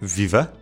Viva!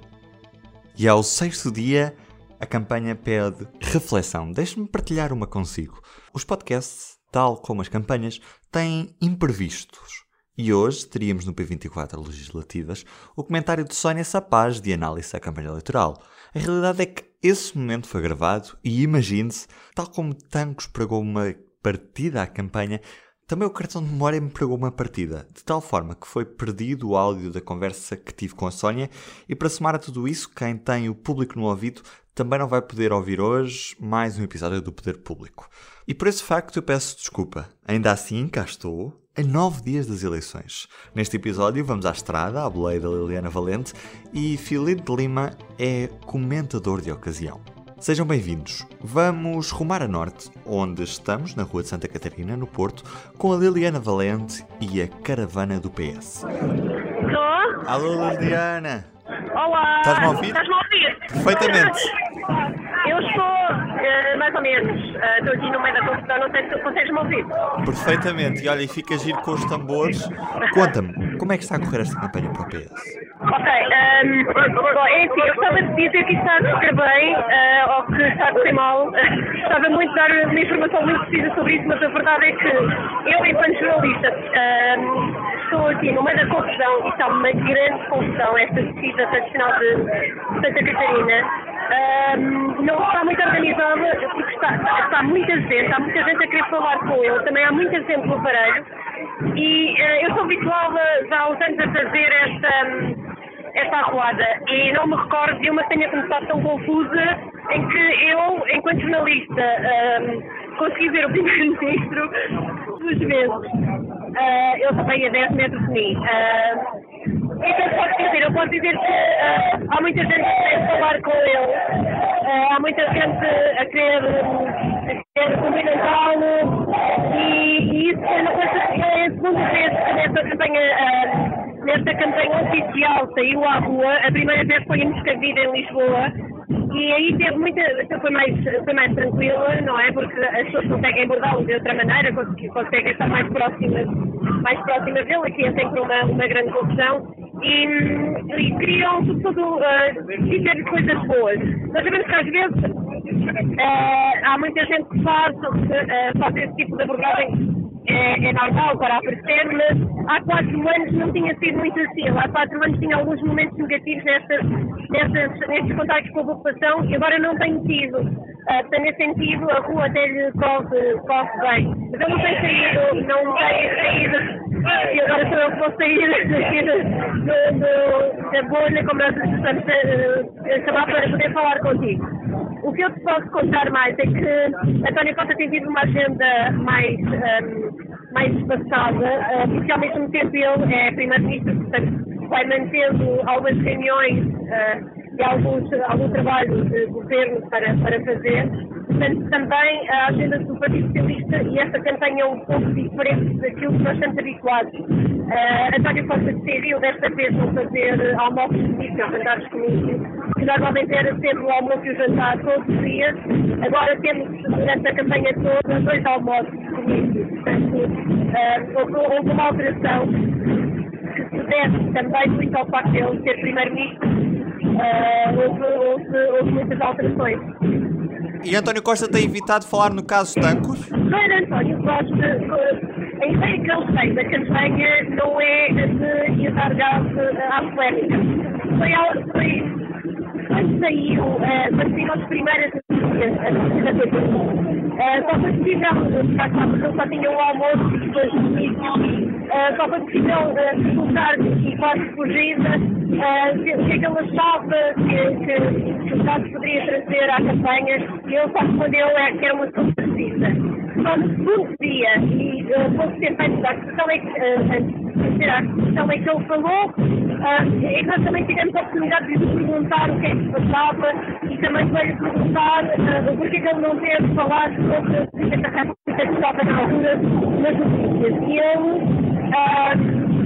E ao sexto dia, a campanha pede reflexão. Deixe-me partilhar uma consigo. Os podcasts, tal como as campanhas, têm imprevistos. E hoje teríamos no P24 Legislativas o comentário de Sónia Sapaz de análise da campanha eleitoral. A realidade é que esse momento foi gravado e imagine-se, tal como Tancos pregou uma partida à campanha, também o cartão de memória me pregou uma partida, de tal forma que foi perdido o áudio da conversa que tive com a Sónia, e para somar a tudo isso, quem tem o público no ouvido também não vai poder ouvir hoje mais um episódio do Poder Público. E por esse facto eu peço desculpa. Ainda assim, cá estou, a nove dias das eleições. Neste episódio vamos à estrada, à boleia da Liliana Valente, e Filipe de Lima é comentador de ocasião. Sejam bem-vindos. Vamos rumar a norte, onde estamos, na Rua de Santa Catarina, no Porto, com a Liliana Valente e a caravana do PS. Estou? Alô, Liliana! Olá! Estás-me a ouvir? Estás-me a ouvir? Perfeitamente. Eu estou, eh, mais ou menos, eh, estou aqui no meio da confusão, não sei se tu consegues-me ouvir. Perfeitamente. E olha, e fica giro com os tambores. Conta-me, como é que está a correr esta campanha para o PS? Ok, ehm, bom, é assim, eu gostava de dizer que está a correr bem eh, ou que está a correr mal. Gostava muito de dar uma informação muito precisa sobre isso, mas a verdade é que eu, enquanto jornalista, ehm, estou aqui no meio da confusão e está uma grande confusão esta descida tradicional de Santa Catarina. Ehm, não está muito organizada porque está, está muita gente, há muita gente a querer falar com ele, também há muita gente no aparelho e eh, eu sou habituada já há uns anos a fazer esta, hum, esta arruada e não me recordo de uma que tenha começado tão confusa em que eu, enquanto jornalista, hum, consegui ver o Primeiro-Ministro duas vezes. Ah, eu também a 10 metros de mim. O que é que eu posso dizer? Eu posso dizer que ah, há muita gente que quer falar com ele, Ah, há muita gente a querer, querer cumprimentá-lo e, e isso é uma coisa que é a segunda vez que nesta campanha, ah, nesta campanha oficial saiu à rua. A primeira vez foi em Moscavide, em Lisboa. E aí teve muita, foi mais, foi mais tranquila, não é? Porque as pessoas conseguem abordá-lo de outra maneira, conseguem, estar mais próximas, mais próximas dele, aqui é sempre uma, uma grande confusão. E, e criam, sobretudo, uh, dizer coisas boas. Nós sabemos que às vezes eh, há muita gente que faz, uh, faz esse tipo de abordagem é, é normal para aparecer, mas há quatro anos não tinha sido muito assim. Há quatro anos tinha alguns momentos negativos nestes contactos com a população e agora não tenho tido. Uh, portanto, nesse sentido, a rua até lhe corre, corre bem. Mas eu não tenho saído, não tenho saído. E agora sou eu vou sair do, da bolha, como nós estamos a, a chamar, para poder falar contigo. O que eu te posso contar mais é que António Costa tem tido uma agenda mais, um, mais espaçada, uh, porque ao mesmo tempo ele é primeiro-ministro, portanto vai mantendo algumas reuniões uh, e alguns, algum trabalho de governo para, para fazer. Portanto, também a agenda do Partido Socialista e esta campanha é um pouco diferente daquilo que nós estamos habituados. Uh, António Costa decidiu desta vez não fazer almoços comigo, não jantares comigo, que normalmente era sempre o almoço e o jantar todos os dias. Agora temos, durante a campanha toda, dois almoços comigo. Portanto, uh, houve, houve uma alteração que se deve também muito ao facto de ele ser primeiro-ministro. Uh, houve, houve, houve muitas alterações. E António Costa tem evitado falar no caso Tancos? Para António Costa, a ideia que ele tem da campanha não é de dar gás à polémica. Foi, foi quando saiu, uh, quando saíram as primeiras notícias, as notícias da TV, uh, só foi possível, de porque ele só tinha o almoço e depois notícias, uh, só foi possível uh, colocar e quase fugida uh, o que é que ele achava que, que, que o caso poderia trazer à campanha e ele só respondeu é, que era uma precisa. Só no segundo dia, e uh, antes da questão é que, a questão é que ele falou Uh, e nós também tivemos a oportunidade de perguntar o que é que se passava e também veio perguntar uh, porquê que ele não teve falado sobre a que estava na altura nas notícias. E ele uh,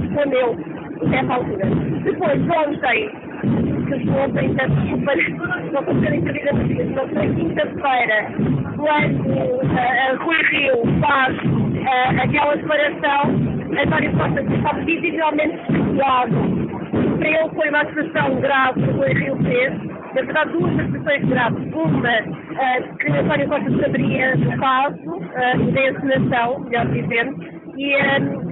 respondeu nessa altura. Depois, ontem, que ontem, não ser intervida no dia, mas foi quinta-feira, quando uh, Rui Rio faz uh, aquela declaração, António Costa estava visivelmente desculpado. Para ele foi uma acusação grave que Rui Rio fez. Na verdade, duas acusações graves. Uma, uh, que António Costa saberia do caso, uh, da encenação, melhor dizendo, e um,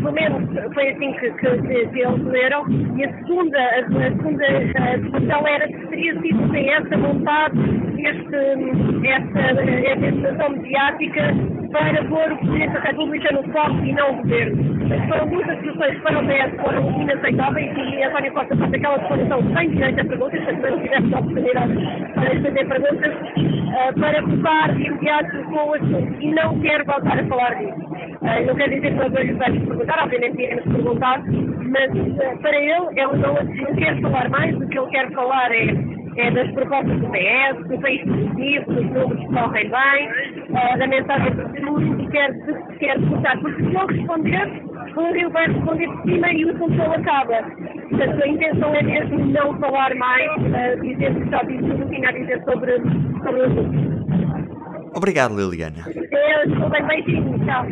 pelo menos foi assim que, que, que, que eles leram. E a segunda, a, a segunda discussão era que teria sido sem essa vontade, este, esta, esta situação mediática para pôr o Presidente da República no foco e não o Governo. Foram duas acusações que o PS foram inaceitáveis e António Costa faz aquela declaração sem direito a perguntas, se não tivesse a oportunidade para fazer perguntas, uh, para colocar de imediato com o assunto e não quer voltar a falar disso. Uh, não quer dizer que nós hoje vamos perguntar, obviamente iremos perguntar, mas uh, para ele, ele não, não quer falar mais, o que ele quer falar é é, das propostas do PS, do país positivo, dos números que correm bem, é, da mensagem do futuro e quer, quer escutar, porque se não responder, o Rio vai responder por cima e o assunto acaba. Portanto, a intenção é mesmo não falar mais, uh, dizer que já disse tudo o que tinha a dizer sobre, sobre o assunto. Obrigado, Liliana. Eu bem, beijinho, tchau.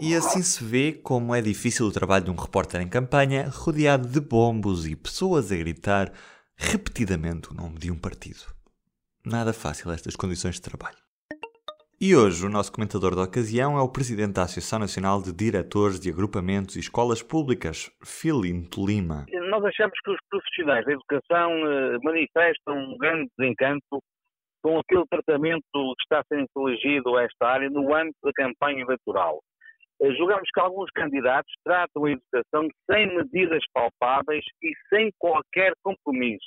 E assim se vê como é difícil o trabalho de um repórter em campanha, rodeado de bombos e pessoas a gritar repetidamente o nome de um partido. Nada fácil estas condições de trabalho. E hoje o nosso comentador da ocasião é o presidente da Associação Nacional de Diretores de Agrupamentos e Escolas Públicas, Filinto Lima. Nós achamos que os profissionais da educação eh, manifestam um grande desencanto com aquele tratamento que está sendo elegido a esta área no âmbito da campanha eleitoral. Eh, julgamos que alguns candidatos tratam a educação sem medidas palpáveis e sem qualquer compromisso.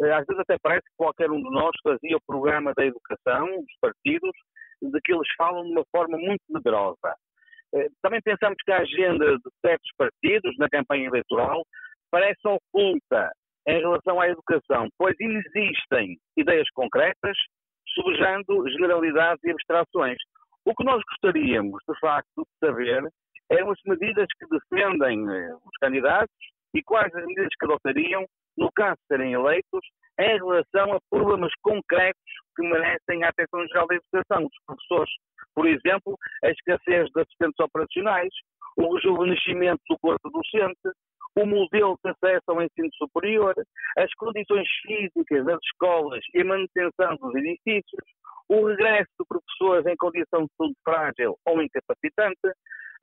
Eh, às vezes até parece que qualquer um de nós fazia o programa da educação, dos partidos, de que eles falam de uma forma muito medrosa. Eh, também pensamos que a agenda de certos partidos na campanha eleitoral parece oculta em relação à educação, pois existem ideias concretas, subjando generalidades e abstrações. O que nós gostaríamos, de facto, de saber eram as medidas que defendem eh, os candidatos e quais as medidas que adotariam, no caso de serem eleitos, em relação a problemas concretos que merecem a atenção geral da educação dos professores. Por exemplo, a escassez de assistentes operacionais, o rejuvenescimento do corpo docente, o modelo de acesso ao ensino superior, as condições físicas das escolas e a manutenção dos edifícios, o regresso de professores em condição de saúde frágil ou incapacitante,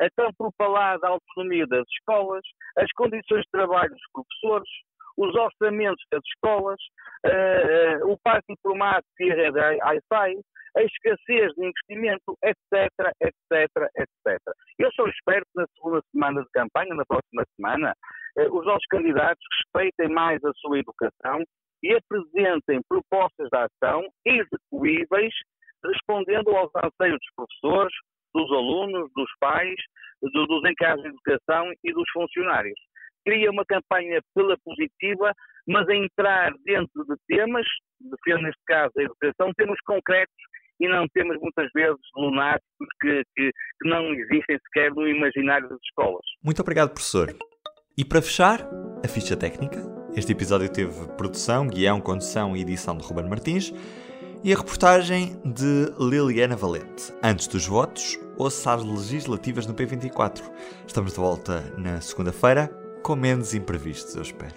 a tão propalada autonomia das escolas, as condições de trabalho dos professores, os orçamentos das escolas, uh, uh, o parque informático e a rede Wi-Fi, a escassez de investimento, etc, etc, etc. Eu só espero que na segunda semana de campanha, na próxima semana, os nossos candidatos respeitem mais a sua educação e apresentem propostas de ação execuíveis, respondendo aos anseios dos professores, dos alunos, dos pais, do, dos encargos de educação e dos funcionários. Cria uma campanha pela positiva, mas a entrar dentro de temas, defendo neste caso a educação, temas concretos e não temos muitas vezes lunáticos que, que, que não existem sequer no imaginário das escolas. Muito obrigado, professor. E para fechar, a ficha técnica. Este episódio teve produção, guião, condução e edição de Ruben Martins e a reportagem de Liliana Valente. Antes dos votos, ouça as legislativas no P24. Estamos de volta na segunda-feira, com menos imprevistos, eu espero.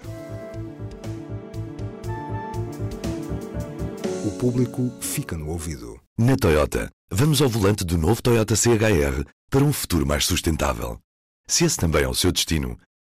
O público fica no ouvido. Na Toyota, vamos ao volante do novo Toyota CHR para um futuro mais sustentável. Se esse também é o seu destino,